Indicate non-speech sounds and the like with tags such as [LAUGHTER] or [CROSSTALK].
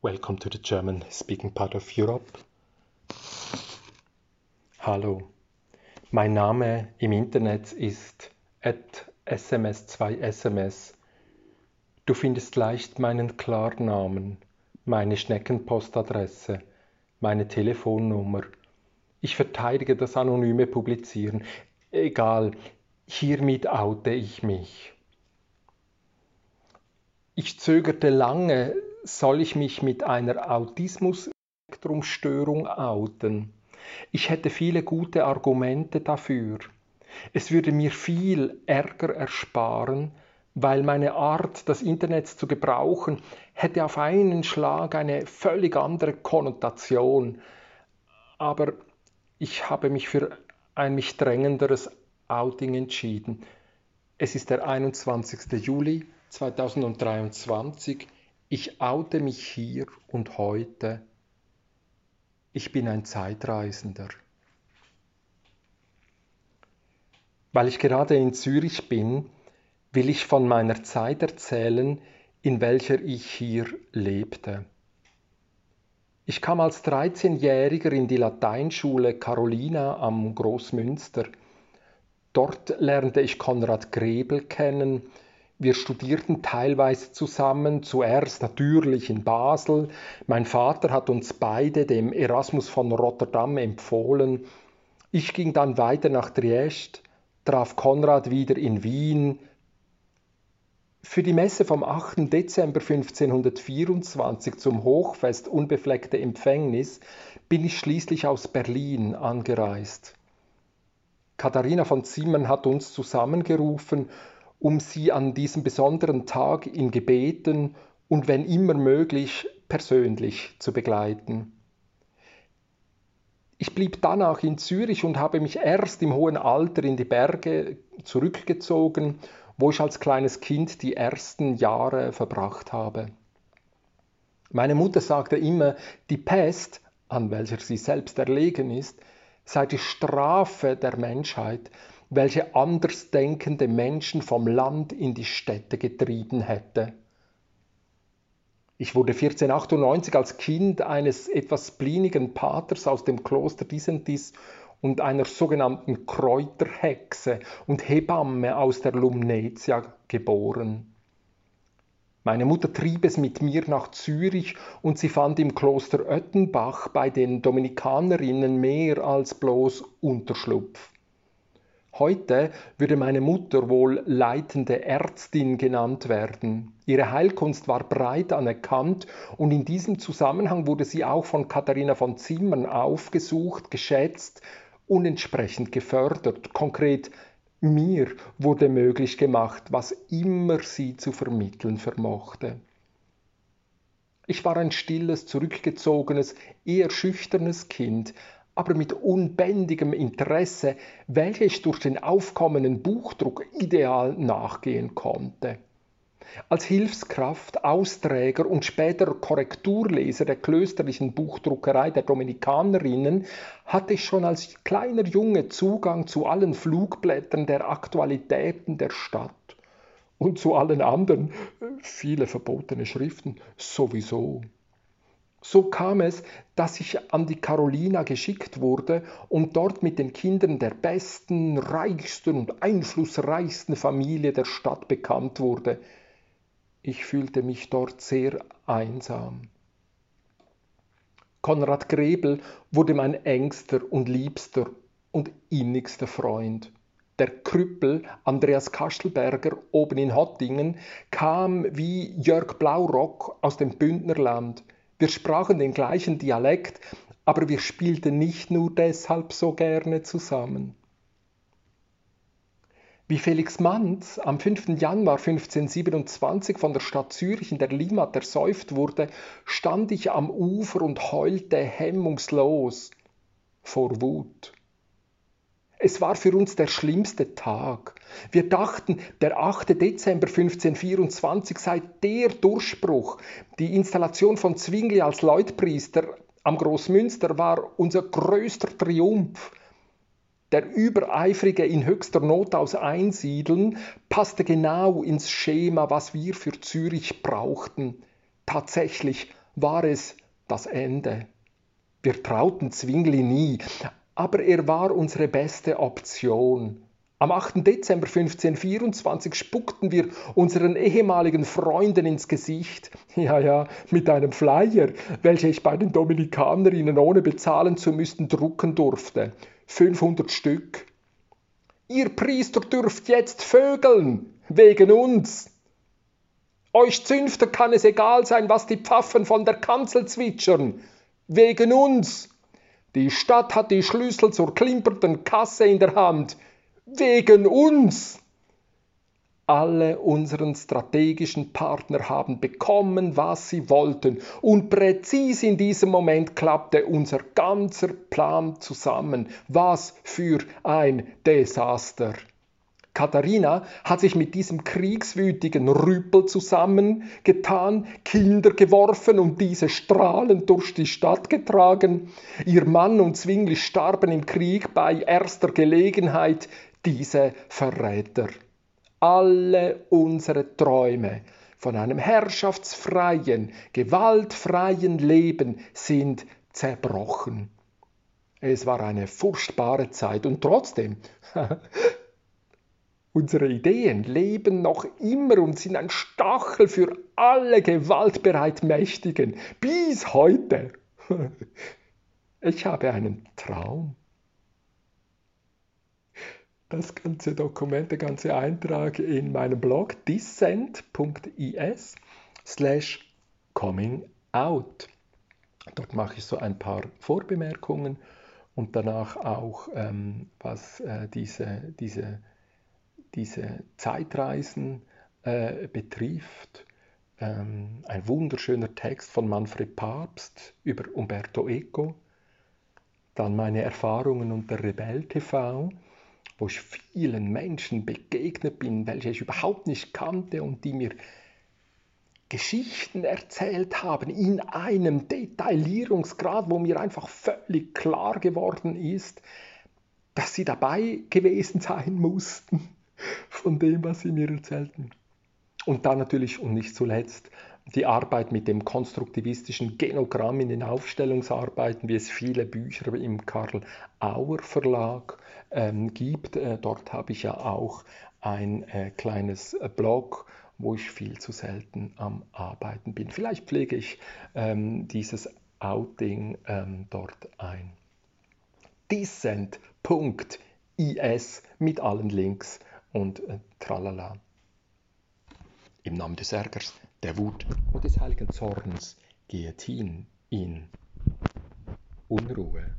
Welcome to the German speaking part of Europe. Hallo, mein Name im Internet ist sms2sms. Du findest leicht meinen Klarnamen, meine Schneckenpostadresse, meine Telefonnummer. Ich verteidige das anonyme Publizieren. Egal, hiermit oute ich mich. Ich zögerte lange, soll ich mich mit einer Autismus-Spektrumstörung outen? Ich hätte viele gute Argumente dafür. Es würde mir viel Ärger ersparen, weil meine Art, das Internet zu gebrauchen, hätte auf einen Schlag eine völlig andere Konnotation. Aber ich habe mich für ein mich drängenderes Outing entschieden. Es ist der 21. Juli 2023. Ich oute mich hier und heute. Ich bin ein Zeitreisender. Weil ich gerade in Zürich bin, will ich von meiner Zeit erzählen, in welcher ich hier lebte. Ich kam als 13-Jähriger in die Lateinschule Carolina am Großmünster. Dort lernte ich Konrad Grebel kennen. Wir studierten teilweise zusammen, zuerst natürlich in Basel. Mein Vater hat uns beide dem Erasmus von Rotterdam empfohlen. Ich ging dann weiter nach Triest, traf Konrad wieder in Wien. Für die Messe vom 8. Dezember 1524 zum Hochfest Unbefleckte Empfängnis bin ich schließlich aus Berlin angereist. Katharina von Zimmern hat uns zusammengerufen, um sie an diesem besonderen Tag in Gebeten und wenn immer möglich persönlich zu begleiten. Ich blieb danach in Zürich und habe mich erst im hohen Alter in die Berge zurückgezogen, wo ich als kleines Kind die ersten Jahre verbracht habe. Meine Mutter sagte immer, die Pest, an welcher sie selbst erlegen ist, sei die Strafe der Menschheit, welche andersdenkende Menschen vom Land in die Städte getrieben hätte. Ich wurde 1498 als Kind eines etwas blinigen Paters aus dem Kloster Disentis und einer sogenannten Kräuterhexe und Hebamme aus der Lumnetia geboren. Meine Mutter trieb es mit mir nach Zürich und sie fand im Kloster Oettenbach bei den Dominikanerinnen mehr als bloß Unterschlupf. Heute würde meine Mutter wohl leitende Ärztin genannt werden. Ihre Heilkunst war breit anerkannt und in diesem Zusammenhang wurde sie auch von Katharina von Zimmern aufgesucht, geschätzt und entsprechend gefördert. Konkret mir wurde möglich gemacht, was immer sie zu vermitteln vermochte. Ich war ein stilles, zurückgezogenes, eher schüchternes Kind, aber mit unbändigem Interesse, welches durch den aufkommenden Buchdruck ideal nachgehen konnte. Als Hilfskraft, Austräger und später Korrekturleser der klösterlichen Buchdruckerei der Dominikanerinnen hatte ich schon als kleiner Junge Zugang zu allen Flugblättern der Aktualitäten der Stadt und zu allen anderen, viele verbotene Schriften sowieso. So kam es, dass ich an die Carolina geschickt wurde und dort mit den Kindern der besten, reichsten und einflussreichsten Familie der Stadt bekannt wurde, ich fühlte mich dort sehr einsam. Konrad Grebel wurde mein engster und liebster und innigster Freund. Der Krüppel Andreas Kastelberger oben in Hottingen kam wie Jörg Blaurock aus dem Bündnerland. Wir sprachen den gleichen Dialekt, aber wir spielten nicht nur deshalb so gerne zusammen. Wie Felix Manz am 5. Januar 1527 von der Stadt Zürich in der Limmat ersäuft wurde, stand ich am Ufer und heulte hemmungslos vor Wut. Es war für uns der schlimmste Tag. Wir dachten, der 8. Dezember 1524 sei der Durchbruch. Die Installation von Zwingli als Leutpriester am Großmünster war unser größter Triumph. Der übereifrige in höchster Not aus Einsiedeln passte genau ins Schema, was wir für Zürich brauchten. Tatsächlich war es das Ende. Wir trauten Zwingli nie, aber er war unsere beste Option. Am 8. Dezember 1524 spuckten wir unseren ehemaligen Freunden ins Gesicht. Ja, ja, mit einem Flyer, welcher ich bei den Dominikanerinnen ohne bezahlen zu müssen drucken durfte. 500 Stück. Ihr Priester dürft jetzt vögeln, wegen uns. Euch Zünfter kann es egal sein, was die Pfaffen von der Kanzel zwitschern, wegen uns. Die Stadt hat die Schlüssel zur klimpernden Kasse in der Hand wegen uns. Alle unseren strategischen Partner haben bekommen, was sie wollten. Und präzis in diesem Moment klappte unser ganzer Plan zusammen. Was für ein Desaster. Katharina hat sich mit diesem kriegswütigen Rüpel zusammengetan, Kinder geworfen und diese strahlend durch die Stadt getragen. Ihr Mann und Zwingli starben im Krieg bei erster Gelegenheit diese Verräter. Alle unsere Träume von einem herrschaftsfreien, gewaltfreien Leben sind zerbrochen. Es war eine furchtbare Zeit und trotzdem, [LAUGHS] unsere Ideen leben noch immer und sind ein Stachel für alle gewaltbereit Mächtigen bis heute. [LAUGHS] Ich habe einen Traum das ganze Dokument, der ganze Eintrag in meinem Blog dissent.is slash coming out. Dort mache ich so ein paar Vorbemerkungen und danach auch, ähm, was äh, diese, diese, diese Zeitreisen äh, betrifft. Ähm, ein wunderschöner Text von Manfred Papst über Umberto Eco. Dann meine Erfahrungen unter Rebell TV wo ich vielen Menschen begegnet bin, welche ich überhaupt nicht kannte und die mir Geschichten erzählt haben in einem Detaillierungsgrad, wo mir einfach völlig klar geworden ist, dass sie dabei gewesen sein mussten von dem, was sie mir erzählten. Und dann natürlich und nicht zuletzt die Arbeit mit dem konstruktivistischen Genogramm in den Aufstellungsarbeiten, wie es viele Bücher im Karl Auer Verlag ähm, gibt. Äh, dort habe ich ja auch ein äh, kleines äh, Blog, wo ich viel zu selten am Arbeiten bin. Vielleicht pflege ich ähm, dieses Outing ähm, dort ein. Dissent.is mit allen Links und äh, tralala. Im Namen des Ärgers der Wut und des heiligen Zorns geht hin in Unruhe.